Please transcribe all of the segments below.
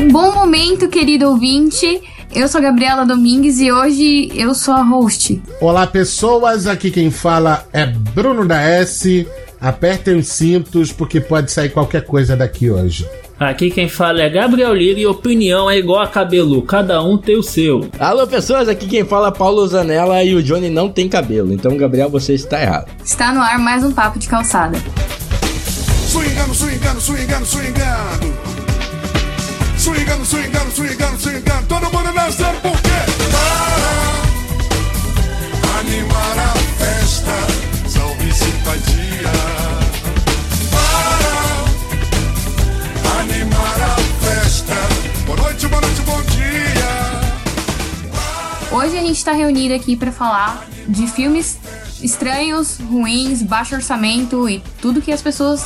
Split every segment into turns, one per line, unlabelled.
Um bom momento, querido ouvinte. Eu sou Gabriela Domingues e hoje eu sou a host.
Olá, pessoas. Aqui quem fala é Bruno da S. Apertem os cintos porque pode sair qualquer coisa daqui hoje.
Aqui quem fala é Gabriel Lira e opinião é igual a cabelo, cada um tem o seu.
Alô pessoas, aqui quem fala é Paulo Zanella e o Johnny não tem cabelo, então Gabriel você está errado.
Está no ar mais um papo de calçada.
Swingando, swingando, swingando, swingando. Swingando, swingando, swingando, swingando. Todo mundo dançando por quê? Para animar a festa. Salve simpatia. Para animar a festa. Boa noite, boa noite, bom dia.
Hoje a gente está reunido aqui para falar de filmes estranhos, ruins, baixo orçamento e tudo que as pessoas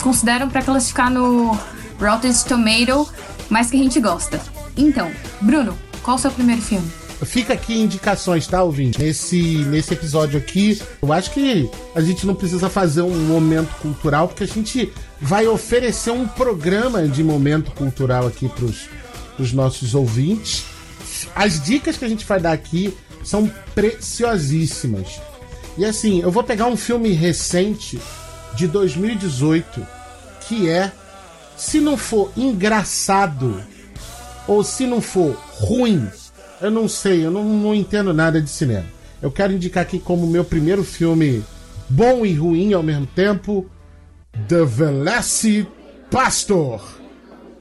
consideram para classificar no Rotten Tomato, mas que a gente gosta. Então, Bruno, qual o seu primeiro filme?
Fica aqui indicações, tá, ouvinte? Nesse, nesse episódio aqui, eu acho que a gente não precisa fazer um momento cultural, porque a gente vai oferecer um programa de momento cultural aqui pros, pros nossos ouvintes. As dicas que a gente vai dar aqui são preciosíssimas. E assim, eu vou pegar um filme recente de 2018 que é se não for engraçado ou se não for ruim, eu não sei, eu não, não entendo nada de cinema. Eu quero indicar aqui como meu primeiro filme bom e ruim ao mesmo tempo, The Velocipastor.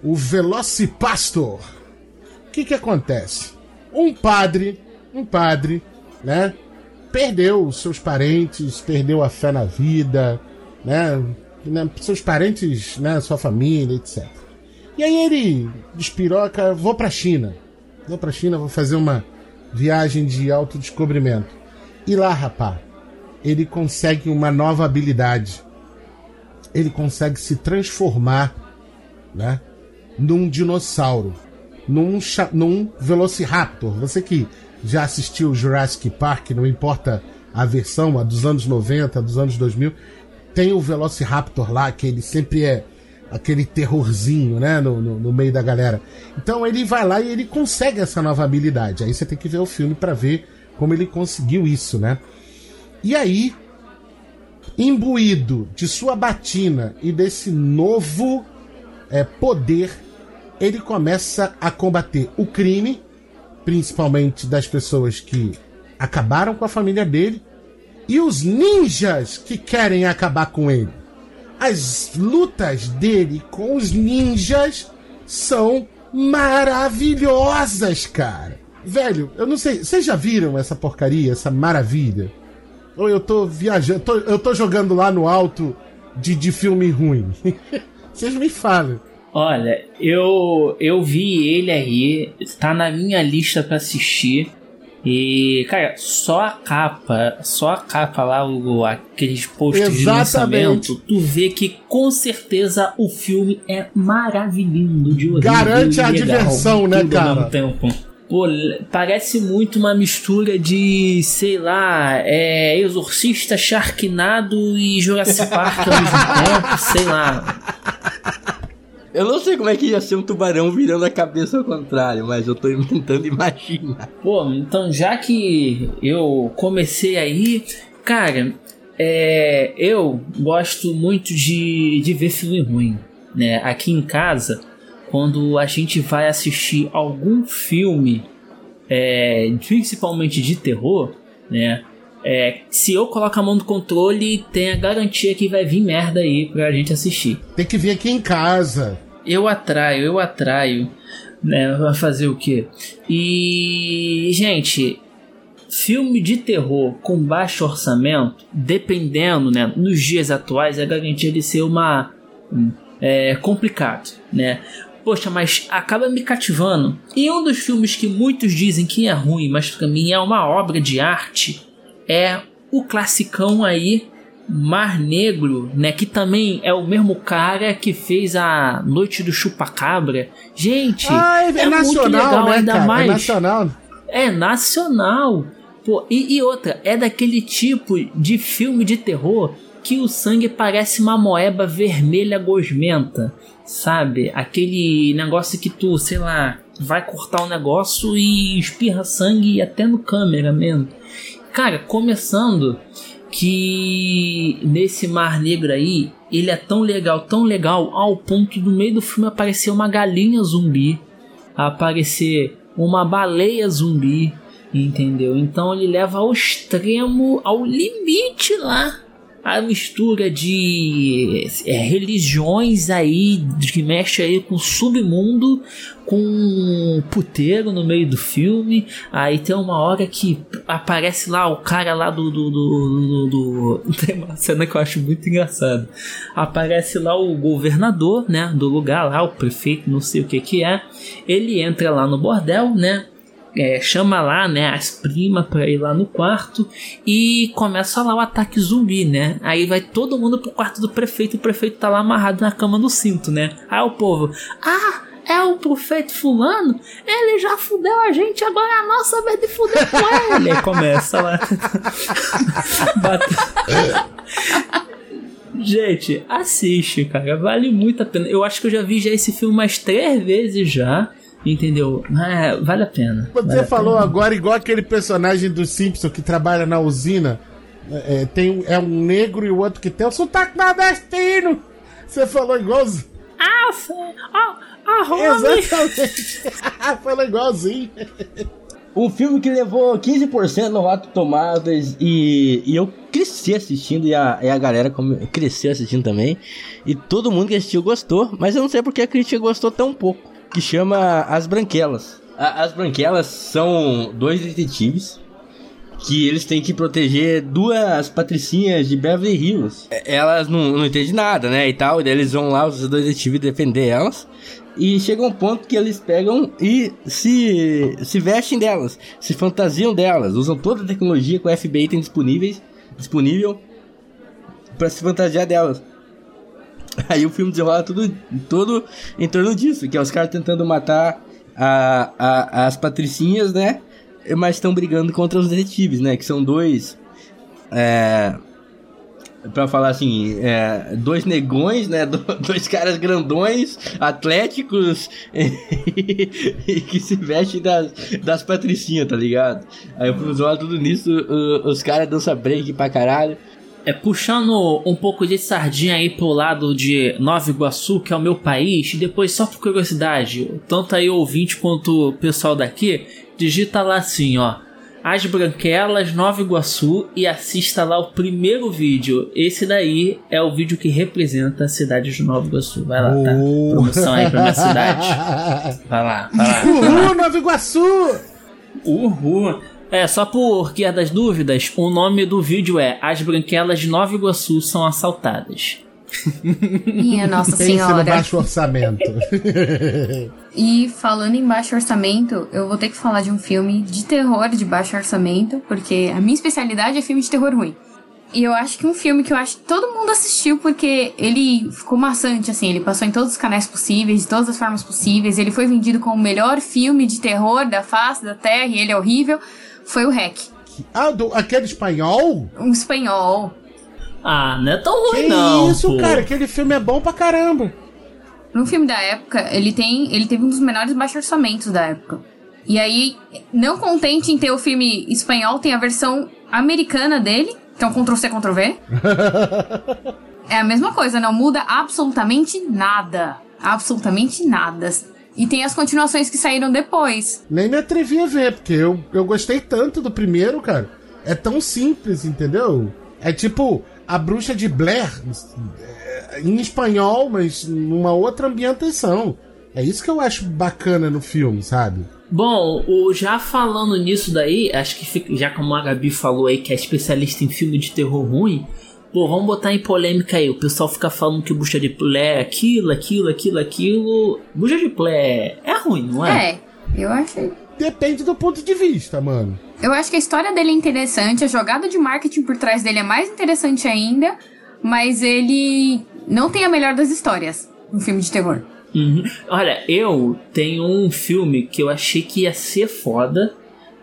O Velocipastor. O que que acontece? Um padre, um padre, né? Perdeu os seus parentes, perdeu a fé na vida, né? Né, seus parentes, né, sua família, etc. E aí ele despiroca, vou pra China. Vou pra China, vou fazer uma viagem de autodescobrimento. E lá, rapá, ele consegue uma nova habilidade. Ele consegue se transformar, né, num dinossauro, num, num Velociraptor. Você que já assistiu Jurassic Park, não importa a versão, a dos anos 90, a dos anos 2000, tem o Velociraptor lá, que ele sempre é aquele terrorzinho, né, no, no, no meio da galera. Então ele vai lá e ele consegue essa nova habilidade. Aí você tem que ver o filme pra ver como ele conseguiu isso, né? E aí, imbuído de sua batina e desse novo é, poder, ele começa a combater o crime, principalmente das pessoas que acabaram com a família dele, e os ninjas que querem acabar com ele. As lutas dele com os ninjas são maravilhosas, cara. Velho, eu não sei, vocês já viram essa porcaria, essa maravilha? Ou eu tô viajando, tô- eu tô jogando lá no alto de, de filme ruim? Vocês me falam.
Olha, eu eu vi ele aí, tá na minha lista pra assistir. E, cara, só a capa, só a capa lá, o, aqueles posts de lançamento, tu vê que com certeza o filme é maravilhoso de horrível
Garante a
legal,
diversão, né, cara?
Pô, parece muito uma mistura de, sei lá, é, Exorcista, Sharknado e Jurassic Park ao mesmo tempo, sei lá.
Eu não sei como é que ia ser um tubarão virando a cabeça ao contrário, mas eu tô tentando imaginar.
Pô, então já que eu comecei aí, cara, é, eu gosto muito de, de ver filme ruim, né? Aqui em casa, quando a gente vai assistir algum filme, é, principalmente de terror, né? É, se eu coloco a mão no controle, tem a garantia que vai vir merda aí pra gente assistir.
Tem que vir aqui em casa.
Eu atraio, eu atraio. Né? Vai fazer o quê? E, gente, filme de terror com baixo orçamento, dependendo, né? Nos dias atuais, é garantia de ser uma. um, É complicado, né? Poxa, mas acaba me cativando. E um dos filmes que muitos dizem que é ruim, mas pra mim é uma obra de arte, é o classicão aí Mar Negro, né? Que também é o mesmo cara que fez a Noite do Chupacabra. Gente,
Ah, é, é
muito
nacional,
legal,
né,
ainda
cara?
mais.
É nacional.
É nacional. Pô, e, e outra, é daquele tipo de filme de terror que o sangue parece uma moeba vermelha gosmenta, sabe? Aquele negócio que tu, sei lá, vai cortar o negócio e espirra sangue até no câmera mesmo. Cara, começando que nesse Mar Negro aí, ele é tão legal, tão legal, ao ponto do meio do filme aparecer uma galinha zumbi, aparecer uma baleia zumbi, entendeu? Então ele leva ao extremo, ao limite lá a mistura de é, religiões aí que mexe aí com submundo com puteiro no meio do filme. Aí tem uma hora que aparece lá o cara lá do, do, do, do, do tem uma cena que eu acho muito engraçada. Aparece lá o governador né do lugar lá o prefeito não sei o que que é. Ele entra lá no bordel né é, chama lá, né, as primas pra ir lá no quarto e começa lá o ataque zumbi, né? Aí vai todo mundo pro quarto do prefeito, o prefeito tá lá amarrado na cama do cinto, né? Aí o povo, ah, é o prefeito fulano? Ele já fudeu a gente, agora é a nossa vez de fuder com ele. Aí começa lá. Gente, assiste, cara. Vale muito a pena. Eu acho que eu já vi já esse filme umas três vezes já. Entendeu? É, vale a pena.
Você
vale
falou agora igual aquele personagem do Simpson que trabalha na usina. É, é, tem um, é um negro e o outro que tem o sotaque nordestino. Você falou igualzinho.
Ah, ah, ah,
Exatamente. falou igualzinho.
Um filme que levou 15% no Rotten Tomatoes e, e eu cresci assistindo e a, e a galera cresceu assistindo também. E todo mundo que assistiu gostou, mas eu não sei porque a crítica gostou tão pouco que chama As Branquelas. A, as Branquelas são dois detetives que eles têm que proteger duas patricinhas de Beverly Hills. É, elas não, não entendem nada, né, e tal, e daí eles vão lá, os dois detetives, defender elas. E chega um ponto que eles pegam e se, se vestem delas, se fantasiam delas, usam toda a tecnologia que o FBI tem disponíveis, disponível para se fantasiar delas. Aí o filme desenrola tudo, tudo em torno disso, que é os caras tentando matar a, a, as patricinhas, né? Mas estão brigando contra os detetives, né? Que são dois. É, pra falar assim, é, dois negões, né? dois caras grandões, atléticos e, que se vestem das, das patricinhas, tá ligado? Aí o filme desenrola tudo nisso, os caras dançam break pra caralho.
É, puxando um pouco de sardinha aí pro lado de Nova Iguaçu, que é o meu país, e depois só por curiosidade, tanto aí o ouvinte quanto o pessoal daqui, digita lá assim, ó. As Branquelas, Nova Iguaçu e assista lá o primeiro vídeo. Esse daí é o vídeo que representa a cidade de Nova Iguaçu. Vai lá, tá? Promoção aí pra minha cidade. Vai lá, vai lá.
Uhul, Nova Iguaçu!
Uhul! É, só por guia das dúvidas, o nome do vídeo é As Branquelas de Nova Iguaçu são assaltadas.
Minha Nossa Senhora.
no baixo orçamento.
E falando em baixo orçamento, eu vou ter que falar de um filme de terror de baixo orçamento, porque a minha especialidade é filme de terror ruim. E eu acho que um filme que eu acho que todo mundo assistiu porque ele ficou maçante, assim, ele passou em todos os canais possíveis, de todas as formas possíveis, ele foi vendido como o melhor filme de terror da face da Terra e ele é horrível, foi o Hack.
ah, do, aquele espanhol?
Um espanhol.
Ah, não é tão ruim
Que
não,
isso,
pô.
cara? Aquele filme é bom pra caramba.
No filme da época, ele tem. Ele teve um dos menores baixos orçamentos da época. E aí, não contente em ter o filme espanhol, tem a versão americana dele. Então, Ctrl C, Ctrl V. É a mesma coisa, não muda absolutamente nada. Absolutamente nada. E tem as continuações que saíram depois.
Nem me atrevi a ver, porque eu, eu gostei tanto do primeiro, cara. É tão simples, entendeu? É tipo a bruxa de Blair, é, em espanhol, mas numa outra ambientação. É isso que eu acho bacana no filme, sabe?
Bom, o, já falando nisso daí, acho que fica- já como a Gabi falou aí que é especialista em filme de terror ruim, pô, vamos botar em polêmica aí. O pessoal fica falando que Bucha de Plé é aquilo, aquilo, aquilo, aquilo. Bucha de Plé é ruim, não é?
É, eu achei.
Depende do ponto de vista, mano.
Eu acho que a história dele é interessante, a jogada de marketing por trás dele é mais interessante ainda, mas ele não tem a melhor das histórias no filme de terror.
Uhum. Olha, eu tenho um filme que eu achei que ia ser foda.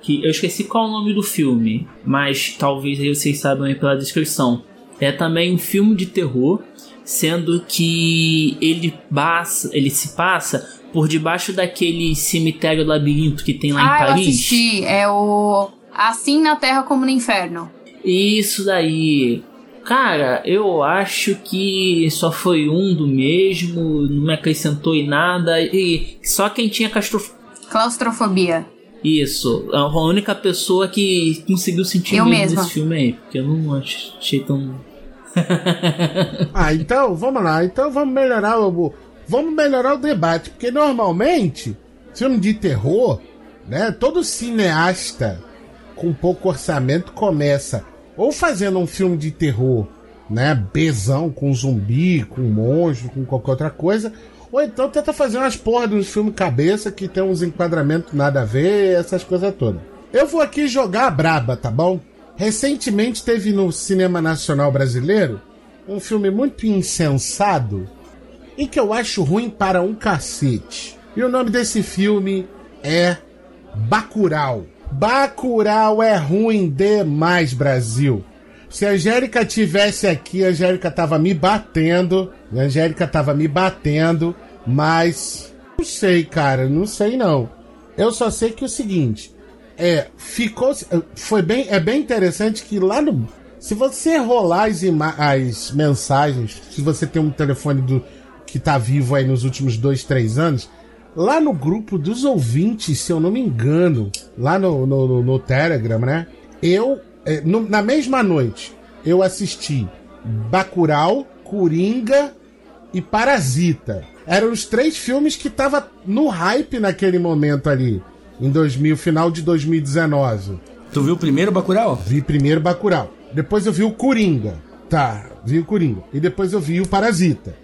Que eu esqueci qual é o nome do filme, mas talvez aí vocês saibam aí pela descrição. É também um filme de terror, sendo que ele, passa, ele se passa por debaixo daquele cemitério labirinto que tem lá
ah,
em Paris.
eu assisti. É o Assim na Terra como no Inferno.
Isso daí. Cara, eu acho que só foi um do mesmo, não me acrescentou em nada. E só quem tinha castro...
Claustrofobia.
Isso, a única pessoa que conseguiu sentir
Eu
medo
mesma.
desse filme aí. Porque eu não achei tão.
Ah, então, vamos lá. Então vamos melhorar o. Vamos melhorar o debate. Porque normalmente, filme de terror, né? Todo cineasta com pouco orçamento começa ou fazendo um filme de terror, né? Bezão, com zumbi, com monstro, com qualquer outra coisa. Ou então tenta fazer umas porra de uns filmes cabeça que tem uns enquadramentos nada a ver, essas coisas todas. Eu vou aqui jogar a braba, tá bom? Recentemente teve no cinema nacional brasileiro um filme muito insensado e que eu acho ruim para um cacete. E o nome desse filme é Bacurau. Bacurau é ruim demais, Brasil. Se a Angélica tivesse aqui, a Angélica tava me batendo. A Angélica tava me batendo, mas não sei, cara, não sei não. Eu só sei que é o seguinte, é, ficou foi bem, é bem interessante que lá no se você rolar as, as mensagens, se você tem um telefone do que tá vivo aí nos últimos dois, três anos, lá no grupo dos ouvintes, se eu não me engano, lá no, no, no- no Telegram, né? Eu, é, no- na mesma noite, eu assisti Bacurau, Coringa e Parasita. Eram os três filmes que tava no hype naquele momento ali, em 2000, final de 2019.
Tu viu o primeiro Bacurau?
Vi primeiro Bacurau. Depois eu vi o Coringa. Tá, vi o Coringa. E depois eu vi o Parasita.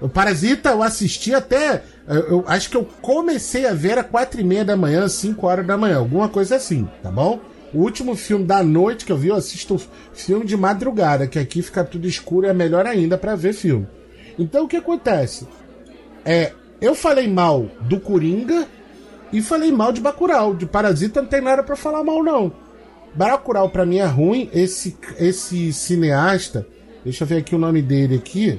O Parasita eu assisti até. Eu, eu acho que eu comecei a ver às quatro e meia da manhã, 5 horas da manhã, alguma coisa assim, tá bom? O último filme da noite que eu vi, eu assisto filme de madrugada, que aqui fica tudo escuro e é melhor ainda pra ver filme. Então o que acontece? É, eu falei mal do Coringa e falei mal de Bacurau. De Parasita não tem nada pra falar mal, não. Bacurau pra mim é ruim. Esse, esse cineasta, deixa eu ver aqui o nome dele aqui.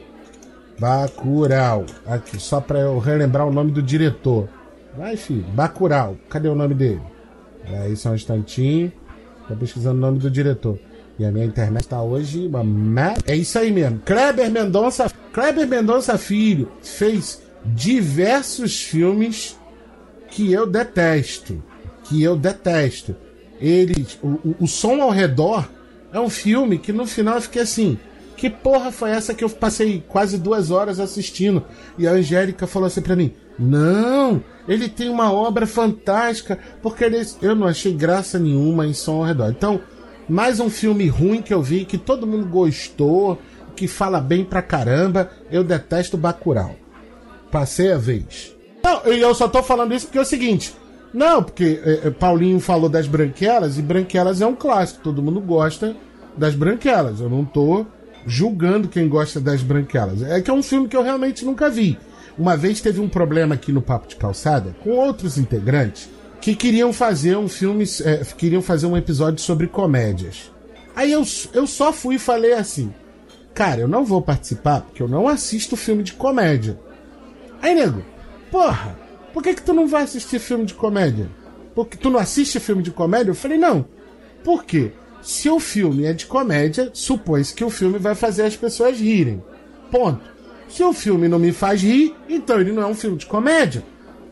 Bacurau. Aqui, só pra eu relembrar o nome do diretor. Vai, filho. Bacurau. Cadê o nome dele? Aí só um instantinho. Tô pesquisando o nome do diretor. E a minha internet tá hoje uma. É isso aí mesmo. Kleber Mendonça. Kleber Mendonça Filho fez diversos filmes que eu detesto. Que eu detesto. Ele. O, o, o Som ao Redor é um filme que no final eu fiquei assim. Que porra foi essa que eu passei quase duas horas assistindo? E a Angélica falou assim pra mim: Não, ele tem uma obra fantástica, porque ele... eu não achei graça nenhuma em Som ao Redor. Então, mais um filme ruim que eu vi, que todo mundo gostou, que fala bem pra caramba. Eu detesto Bacurau. Passei a vez. Não, eu só tô falando isso porque é o seguinte. Não, porque é, é, Paulinho falou das Branquelas, e Branquelas é um clássico, todo mundo gosta das Branquelas. Eu não tô julgando quem gosta das Branquelas. É que é um filme que eu realmente nunca vi. Uma vez teve um problema aqui no Papo de Calçada com outros integrantes que queriam fazer um filme, é, queriam fazer um episódio sobre comédias. Aí eu, eu só fui e falei assim: Cara, eu não vou participar porque eu não assisto filme de comédia. Aí, nego, porra, por que, que tu não vai assistir filme de comédia? Porque tu não assiste filme de comédia? Eu falei, não. Por quê? Se o filme é de comédia, supõe-se que o filme vai fazer as pessoas rirem. Ponto. Se o filme não me faz rir, então ele não é um filme de comédia.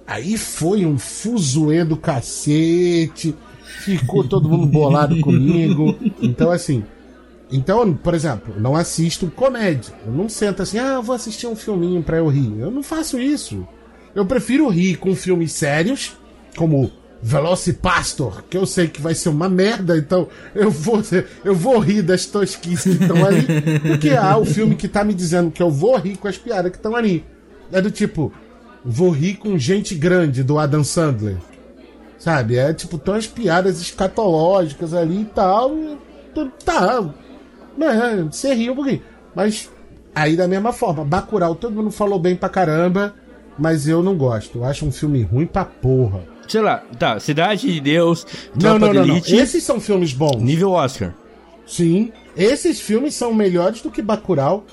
Aí foi um fuzuê do cacete. Ficou todo mundo bolado comigo. Então, assim. Então, por exemplo, não assisto comédia. Eu não sento assim, ah, vou assistir um filminho pra eu rir. Eu não faço isso. Eu prefiro rir com filmes sérios, como Velocipastor, que eu sei que vai ser uma merda, então eu vou, eu vou rir das tosquices que estão ali, do que há o filme que tá me dizendo que eu vou rir com as piadas que estão ali. É do tipo, vou rir com gente grande do Adam Sandler. Sabe? É tipo, tem umas piadas escatológicas ali e tal. e Tá. É, você riu um pouquinho. Mas aí da mesma forma, Bacurau, todo mundo falou bem pra caramba, mas eu não gosto. Eu acho um filme ruim pra porra.
Sei lá, tá, Cidade de Deus,
Não, não, não, não. Esses são filmes bons.
nível Oscar.
Sim. Esses filmes são melhores do que Bacurau,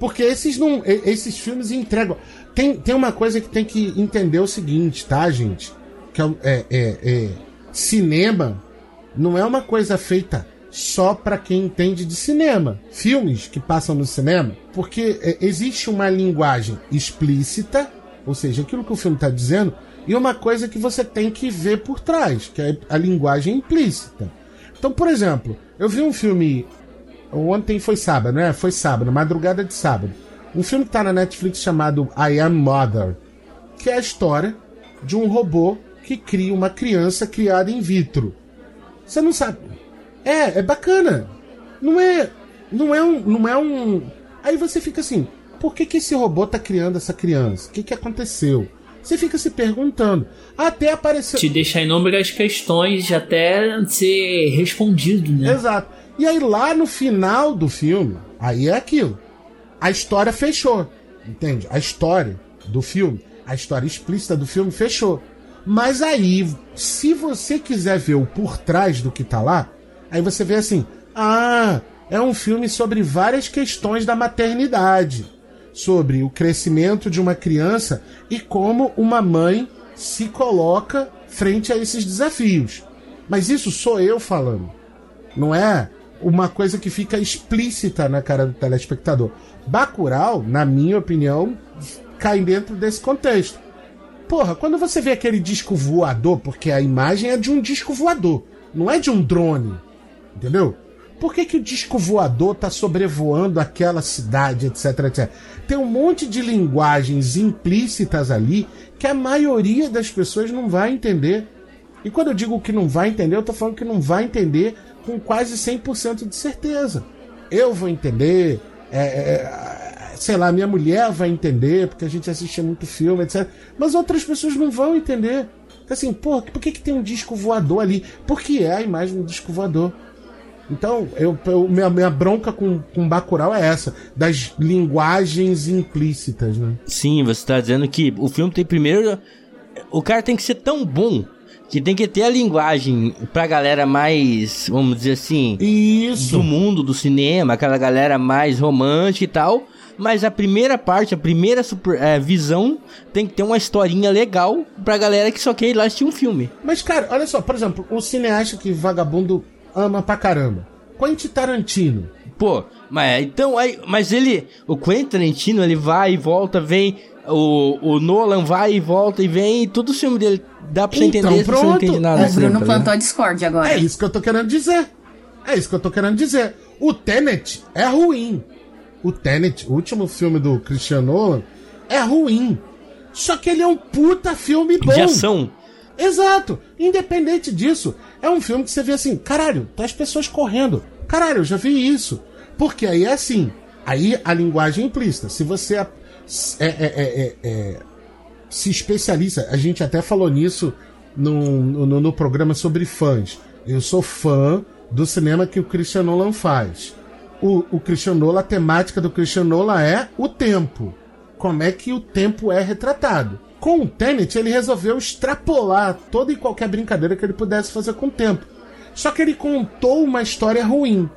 porque esses não, esses filmes entregam. Tem, tem uma coisa que tem que entender o seguinte, tá, gente? Que é, é, é- é- cinema não é uma coisa feita só pra quem entende de cinema. Filmes que passam no cinema, porque é, existe uma linguagem explícita, ou seja, aquilo que o filme está dizendo, e uma coisa que você tem que ver por trás, que é a linguagem implícita. Então, por exemplo, eu vi um filme Ontem foi sábado, né? Foi sábado, madrugada de sábado. Um filme que tá na Netflix chamado I Am Mother, que é a história de um robô que cria uma criança criada in vitro. Você não sabe. É, é bacana. Não é, não é um, não é um. Aí você fica assim, por que que esse robô tá criando essa criança? O que que aconteceu? Você fica se perguntando. Até apareceu.
Te deixar inúmeras questões até ser respondido, né?
Exato. E aí lá no final do filme, aí é aquilo. A história fechou. Entende? A história do filme, a história explícita do filme fechou. Mas aí, se você quiser ver o por trás do que tá lá, aí você vê assim: ah, é um filme sobre várias questões da maternidade, sobre o crescimento de uma criança e como uma mãe se coloca frente a esses desafios. Mas isso sou eu falando. Não é uma coisa que fica explícita na cara do telespectador. Bacurau, na minha opinião, cai dentro desse contexto. Porra, quando você vê aquele disco voador, porque a imagem é de um disco voador, não é de um drone, entendeu? Por que, que o disco voador tá sobrevoando aquela cidade, etc, etc? Tem um monte de linguagens implícitas ali que a maioria das pessoas não vai entender. E quando eu digo que não vai entender, eu tô falando que não vai entender com quase 100% de certeza. Eu vou entender, é, é, sei lá, minha mulher vai entender, porque a gente assiste muito filme, etc. Mas outras pessoas não vão entender. Assim, por que, que tem um disco voador ali? Porque é a imagem do disco voador. Então, eu, eu- minha, minha bronca com, com Bacurau é essa, das linguagens implícitas, né?
Sim, você tá dizendo que o filme tem primeiro. O cara tem que ser tão bom que tem que ter a linguagem pra galera mais, vamos dizer assim,
Isso.
do mundo do cinema, aquela galera mais romântica e tal. Mas a primeira parte, a primeira super- é, visão tem que ter uma historinha legal pra galera que só quer ir lá assistir um filme.
Mas, cara, olha só, por exemplo, o cineasta que vagabundo ama pra caramba. Quentin Tarantino.
Pô, mas então aí, mas ele, o Quentin Tarantino, ele vai e volta, vem, o, o Nolan vai e volta e vem, e todo o filme dele dá pra você
Então,
entender se você não
pronto.
entende nada.
O
cinema,
Bruno
tá ligado?
plantou a Discord agora.
É isso que eu tô querendo dizer. É isso que eu tô querendo dizer. O Tenet é ruim. O Tenet, o último filme do Christian Nolan, é ruim. Só que ele é um puta filme bom.
De ação.
Exato. Independente disso, é um filme que você vê assim, caralho, tá as pessoas correndo. Caralho, eu já vi isso. Porque aí é assim. Aí a linguagem implícita. Se você é, é, é, é, é, se especializa, a gente até falou nisso no, no, no programa sobre fãs. Eu sou fã do cinema que o Christian Nolan faz. O, o Christian Nolan, a temática do Christian Nolan é o tempo. Como é que o tempo é retratado. Com o Tenet, ele resolveu extrapolar toda e qualquer brincadeira que ele pudesse fazer com o tempo. Só que ele contou uma história ruim.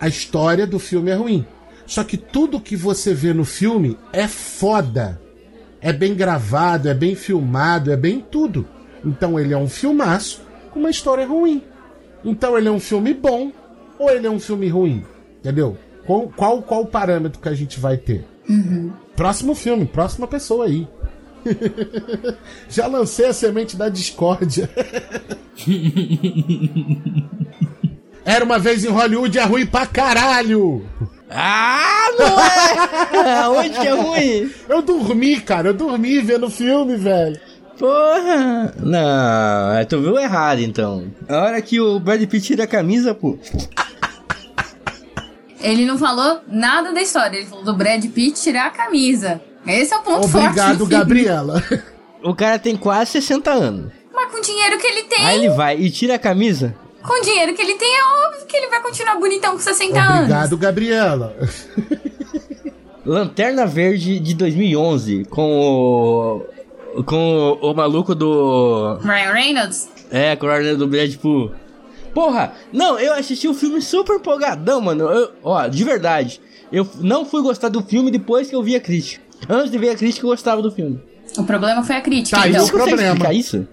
A história do filme é ruim. Só que tudo que você vê no filme é foda. É bem gravado, é bem filmado, é bem tudo. Então ele é um filmaço com uma história ruim. Então ele é um filme bom ou ele é um filme ruim? Entendeu? Qual, qual, qual o parâmetro que a gente vai ter? Próximo filme, próxima pessoa aí. Já lancei a semente da discórdia. Era uma vez em Hollywood, é ruim pra caralho!
Ah, não é! Onde que é ruim?
Eu dormi, cara, eu dormi vendo o filme, velho.
Porra! Não, é, tu viu errado então. A hora que o Brad Pitt tira a camisa, pô.
Ele não falou nada da história. Ele falou do Brad Pitt tirar a camisa. Esse é o ponto forte.
Obrigado,
do filme.
Gabriela.
O cara tem quase 60 anos.
Mas com o dinheiro que ele tem,
Aí ele vai e tira a camisa.
com o dinheiro que ele tem, é óbvio que ele vai continuar bonitão com 60 anos.
Obrigado, Gabriela.
Lanterna Verde de 2011 com o com o, o maluco do
Ryan Reynolds?
é, com o Arnold do Brad Pitt. Porra, não, eu assisti o filme super empolgadão, mano. Eu- ó, de verdade. Eu não fui gostar do filme depois que eu vi a crítica. Antes de ver a crítica, eu gostava do filme.
O problema foi a crítica,
Tá,
então.
isso-
consegue
problema.
explicar isso?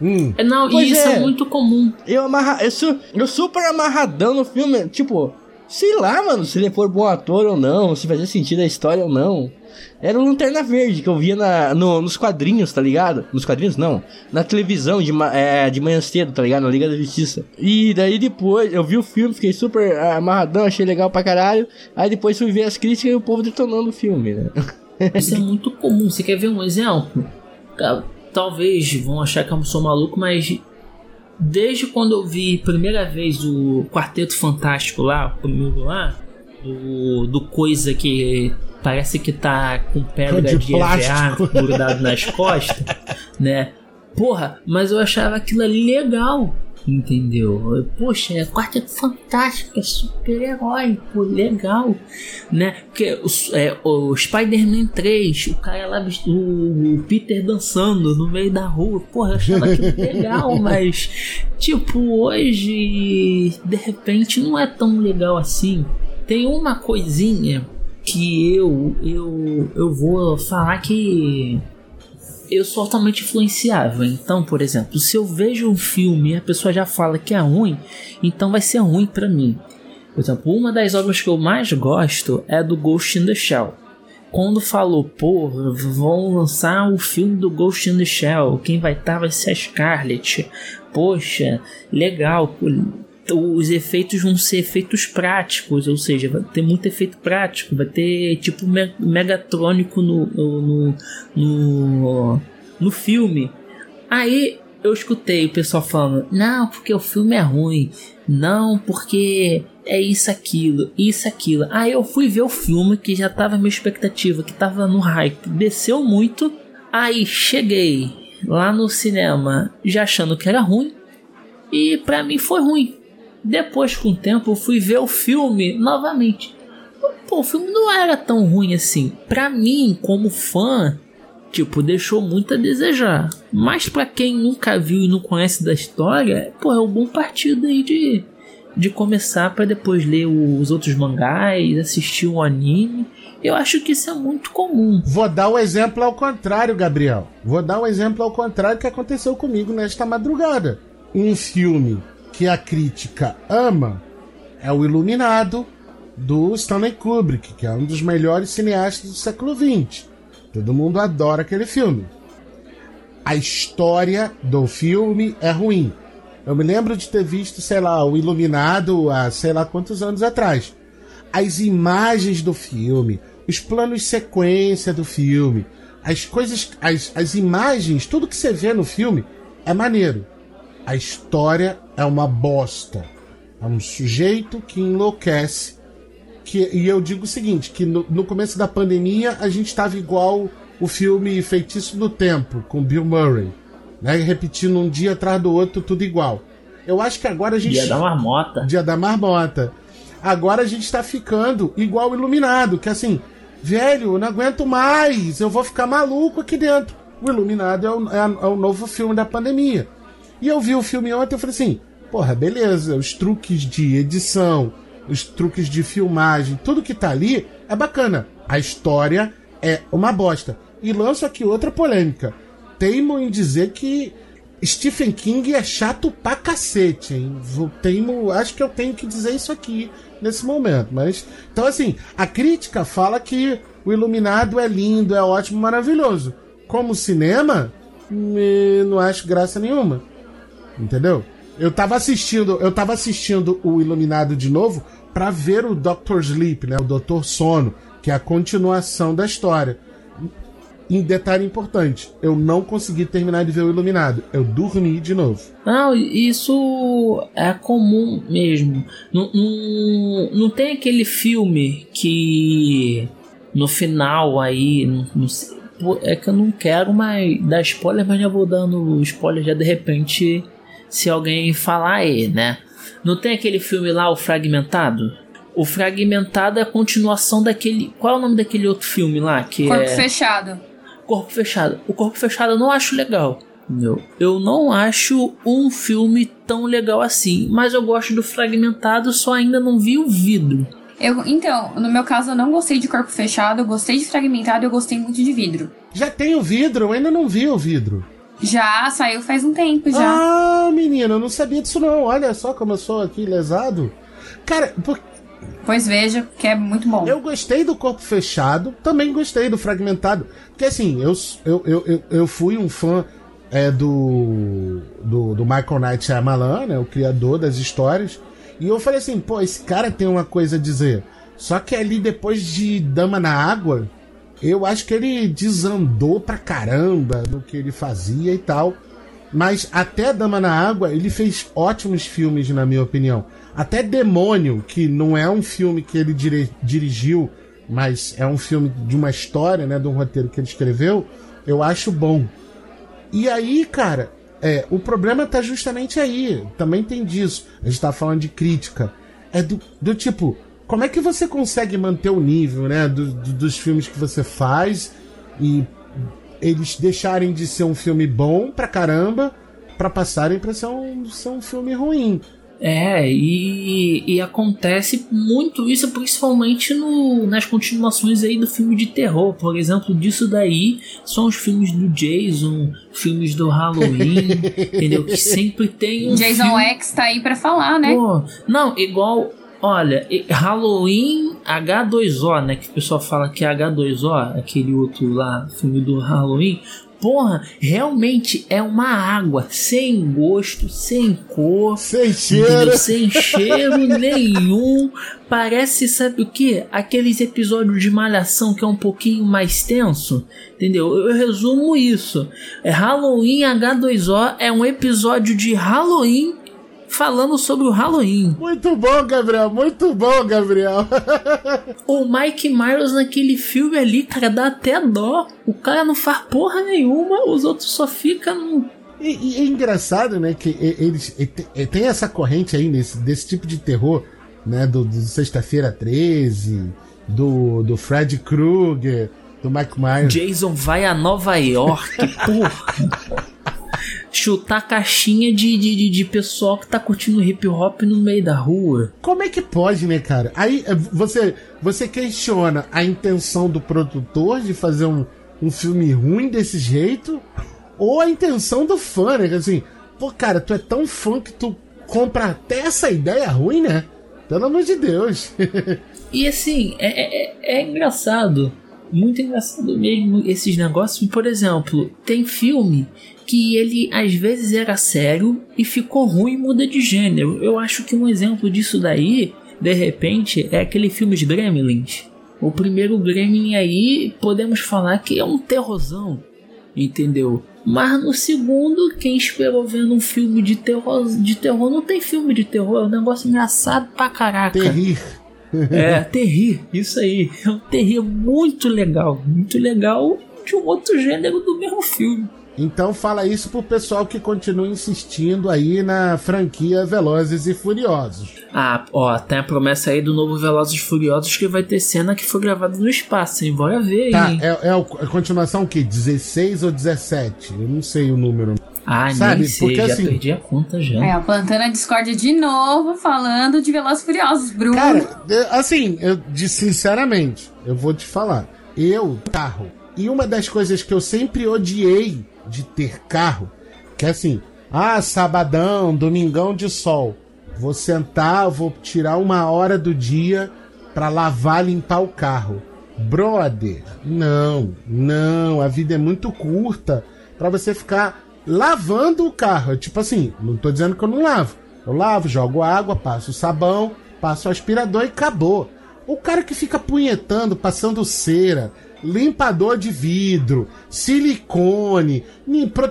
Hum.
É, Não,
Pois
e isso é.
é.
muito comum.
Eu amarra... eu, su... eu super amarradão no filme, tipo, sei lá, mano, se ele for bom ator ou não, se fazia sentido a história ou não. Era o Lanterna Verde que eu via na, no- nos quadrinhos, tá ligado? Nos quadrinhos não, na televisão de, ma- é, de manhã cedo, tá ligado? Na Liga da Justiça. E daí depois eu vi o filme, fiquei super amarradão, achei legal pra caralho. Aí depois fui ver as críticas e o povo detonando o filme, né?
Isso é muito comum. Você quer ver um exemplo? Tá, Talvez vão achar que eu sou maluco, mas desde quando eu vi primeira vez o Quarteto Fantástico lá, o primeiro lá, do, do coisa que parece que tá com pedra
De
de, EVA grudado nas costas, né? Porra, mas eu achava aquilo ali legal. Entendeu? Poxa, é Quarteto Fantástico, é super-herói, pô, legal né? Porque o, é, o Spider-Man 3, o cara lá, o, o Peter dançando no meio da rua, porra, eu achava aquilo legal, mas tipo, hoje, de repente, não é tão legal assim. Tem uma coisinha que eu, eu, eu vou falar que eu sou altamente influenciável. Então, por exemplo, se eu vejo um filme e a pessoa já fala que é ruim, então vai ser ruim pra mim. Por exemplo, uma das obras que eu mais gosto é do Ghost in the Shell. Quando falou, pô, vão lançar o filme do Ghost in the Shell, quem vai estar vai ser a Scarlett. Poxa, legal. Os efeitos vão ser efeitos práticos, ou seja, vai ter muito efeito prático, vai ter tipo me- Megatrônico no, no, no, no, filme. Aí eu escutei o pessoal falando: não, porque o filme é ruim, não, porque é isso, aquilo, isso, aquilo. Aí eu fui ver o filme que já tava minha expectativa, que tava no hype, desceu muito. Aí cheguei lá no cinema já achando que era ruim, e pra mim foi ruim. Depois, com o tempo, eu fui ver o filme novamente. Pô, o filme não era tão ruim assim. Pra mim, como fã, tipo, deixou muito a desejar. Mas pra quem nunca viu e não conhece da história, pô, é um bom partido aí de, de começar pra depois ler os outros mangás, assistir um anime. Eu acho que isso é muito comum.
Vou dar o exemplo ao contrário, Gabriel. Vou dar um exemplo ao contrário que aconteceu comigo nesta madrugada. Um filme que a crítica ama é o Iluminado do Stanley Kubrick, que é um dos melhores cineastas do século XX. Todo mundo adora aquele filme. A história do filme é ruim. Eu me lembro de ter visto, sei lá, o Iluminado há sei lá quantos anos atrás. As imagens do filme, os planos sequência do filme, as coisas, as, as imagens, tudo que você vê no filme é maneiro. A história é uma bosta. É um sujeito que enlouquece. Que, e eu digo o seguinte: que no, no começo da pandemia a gente estava igual o filme Feitiço do Tempo, com Bill Murray. Né? Repetindo um dia atrás do outro, tudo igual. Eu acho que agora a gente.
Dia da marmota.
Dia da marmota. Agora a gente tá ficando igual o Iluminado, que assim, velho, eu não aguento mais, eu vou ficar maluco aqui dentro. O Iluminado é o, é é o novo filme da pandemia. E eu vi o filme ontem e falei assim, porra, beleza, os truques de edição, os truques de filmagem, tudo que tá ali é bacana. A história é uma bosta. E lanço aqui outra polêmica. Teimo em dizer que Stephen King é chato pra cacete, hein? Vou, teimo, acho que eu tenho que dizer isso aqui nesse momento. Mas. Então, assim, a crítica fala que o Iluminado é lindo, é ótimo, maravilhoso. Como cinema, não acho graça nenhuma. Entendeu? Eu tava assistindo, eu tava assistindo o Iluminado de novo pra ver o Dr. Sleep, né? O Dr. Sono, que é a continuação da história. Em detalhe importante, eu não consegui terminar de ver o Iluminado. Eu dormi de novo.
Não, isso é comum mesmo. Não, não, não tem aquele filme que no final aí. Não, não sei, é que eu não quero mais dar spoiler, mas já vou dando spoiler já de repente. Se alguém falar aí, né? Não tem aquele filme lá, o Fragmentado? O Fragmentado é a continuação daquele. Qual é o nome daquele outro filme lá? Que
Corpo
é...
fechado.
Corpo Fechado. O Corpo Fechado eu não acho legal. Entendeu? Eu não acho um filme tão legal assim, mas eu gosto do Fragmentado, só ainda não vi o vidro.
Eu, então, no meu caso, eu não gostei de corpo fechado, eu gostei de fragmentado e eu gostei muito de vidro.
Já tem o vidro, eu ainda não vi o vidro.
Já saiu faz um tempo já.
Ah, menina, eu não sabia disso não. Olha só como eu sou aqui lesado. Cara, por-
Pois veja, que é muito bom.
eu gostei do corpo fechado, também gostei do fragmentado. Porque assim, eu, eu, eu, eu, eu fui um fã é, do, do, do Michael Knight Shyamalan, né, o criador das histórias. E eu falei assim, pô, esse cara tem uma coisa a dizer. Só que ali depois de Dama na Água, eu acho que ele desandou pra caramba no que ele fazia e tal. Mas até Dama na Água, ele fez ótimos filmes, na minha opinião. Até Demônio, que não é um filme que ele dire- dirigiu, mas é um filme de uma história, né? De um roteiro que ele escreveu, eu acho bom. E aí, cara, é, o problema tá justamente aí. Também tem disso. A gente tá falando de crítica. É do, do tipo, como é que você consegue manter o nível, né? do- do- dos filmes que você faz e eles deixarem de ser um filme bom pra caramba pra passarem pra ser um, ser um filme ruim.
É, e, e acontece muito isso, principalmente no, nas continuações aí do filme de terror. Por exemplo, disso daí são os filmes do Jason, filmes do Halloween, entendeu? Que sempre tem um
Jason
filme...
X tá aí pra falar, né?
Pô, não, igual. Olha, Halloween H2O, né? Que o pessoal fala que é H2O, aquele outro lá, filme do Halloween. Porra, realmente é uma água sem gosto, sem cor,
Sem cheiro.
sem cheiro nenhum. Parece, sabe o que? Aqueles episódios de malhação que é um pouquinho mais tenso, entendeu? Eu resumo isso. É Halloween H2O é um episódio de Halloween falando sobre o Halloween.
Muito bom, Gabriel. Muito bom, Gabriel.
O Mike Myers naquele filme ali, cara, dá até dó. O cara não faz porra nenhuma, os outros só ficam no.
E, e é engraçado, né, que eles te- tem essa corrente aí nesse, desse tipo de terror, né, do, do Sexta-feira 13, do, do Fred Krueger, do Mike Myers.
Jason vai a Nova York, porra. Chutar caixinha de, de, de, pessoal que tá curtindo hip hop no meio da rua.
Como é que pode, né, cara? Aí é, você, você questiona a intenção do produtor de fazer um, um filme ruim desse jeito, ou a intenção do fã, né? Assim, pô, cara, tu é tão fã que tu compra até essa ideia ruim, né? Pelo amor de Deus.
E assim, é, é, é engraçado. Muito engraçado mesmo esses negócios. Por exemplo, tem filme que ele às vezes era sério e ficou ruim e muda de gênero. Eu acho que um exemplo disso daí, de repente, é aquele filme Os Gremlins. O primeiro Gremlin aí, podemos falar que é um terrorzão, entendeu? Mas no segundo, quem esperou vendo um filme de terror, de terror não tem filme de terror, é um negócio engraçado pra caraca.
Terrir.
É, terrir, isso aí. É um terrir muito legal. Muito legal de um outro gênero do mesmo filme.
Então fala isso pro pessoal que continua insistindo aí na franquia Velozes e Furiosos.
Ah, ó, tem a promessa aí do novo Velozes e Furiosos que vai ter cena que foi gravada no espaço, hein? Bora ver aí.
Tá,
hein?
é, é a continuação o quê? 16 ou 17? Eu não sei o número.
Ah,
sabe,
nem sei,
porque
já
assim-
perdi a conta já.
É, a plantando a discórdia de novo, falando de Velozes e Furiosos. Bruno,
Cara, eu- assim, eu de sinceramente, eu vou te falar. Eu, carro. E uma das coisas que eu sempre odiei de ter carro, que é assim, ah, sabadão, domingão de sol. Vou sentar, vou tirar uma hora do dia pra lavar, limpar o carro. Brother, não, não, a vida é muito curta pra você ficar lavando o carro. Tipo assim, não tô dizendo que eu não lavo. Eu lavo, jogo água, passo sabão, passo aspirador e acabou. O cara que fica punhetando, passando cera, limpador de vidro, silicone,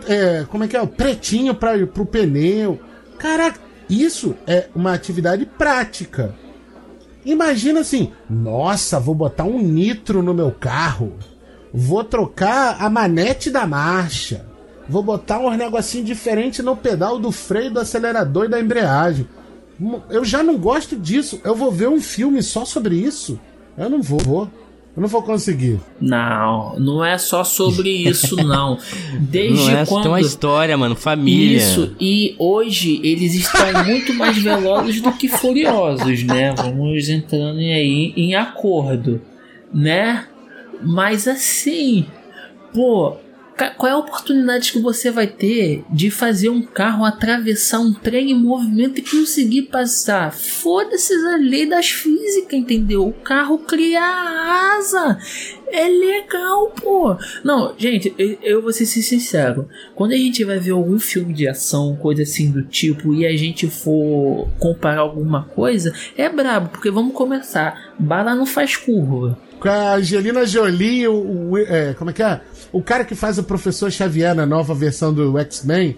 é, como é que é? Pretinho para pro pneu. Cara, isso é uma atividade prática. Imagina assim, nossa, vou botar um nitro no meu carro. Vou trocar a manete da marcha. Vou botar uns negocinho diferente no pedal do freio, do acelerador e da embreagem. Eu já não gosto disso. Eu vou ver um filme só sobre isso. Eu não vou. vou. Eu não vou conseguir.
Não, não é só sobre isso, não. Desde
Não é,
quando.
tem uma história, mano, família.
Isso, e hoje eles estão muito mais velozes do que furiosos, né? Vamos entrando aí em acordo, né? Mas assim, pô, qual é a oportunidade que você vai ter de fazer um carro atravessar um trem em movimento e conseguir passar? Foda-se a lei das físicas, entendeu? O carro cria a asa. É legal, pô. Não, gente, eu, eu vou ser sincero. Quando a gente vai ver algum filme de ação, coisa assim do tipo, e a gente for comparar alguma coisa, é brabo, porque vamos começar. Bala não faz curva.
Com a Angelina Jolie, o, o- é, como é que é? O cara que faz o professor Xavier na nova versão do X-Men.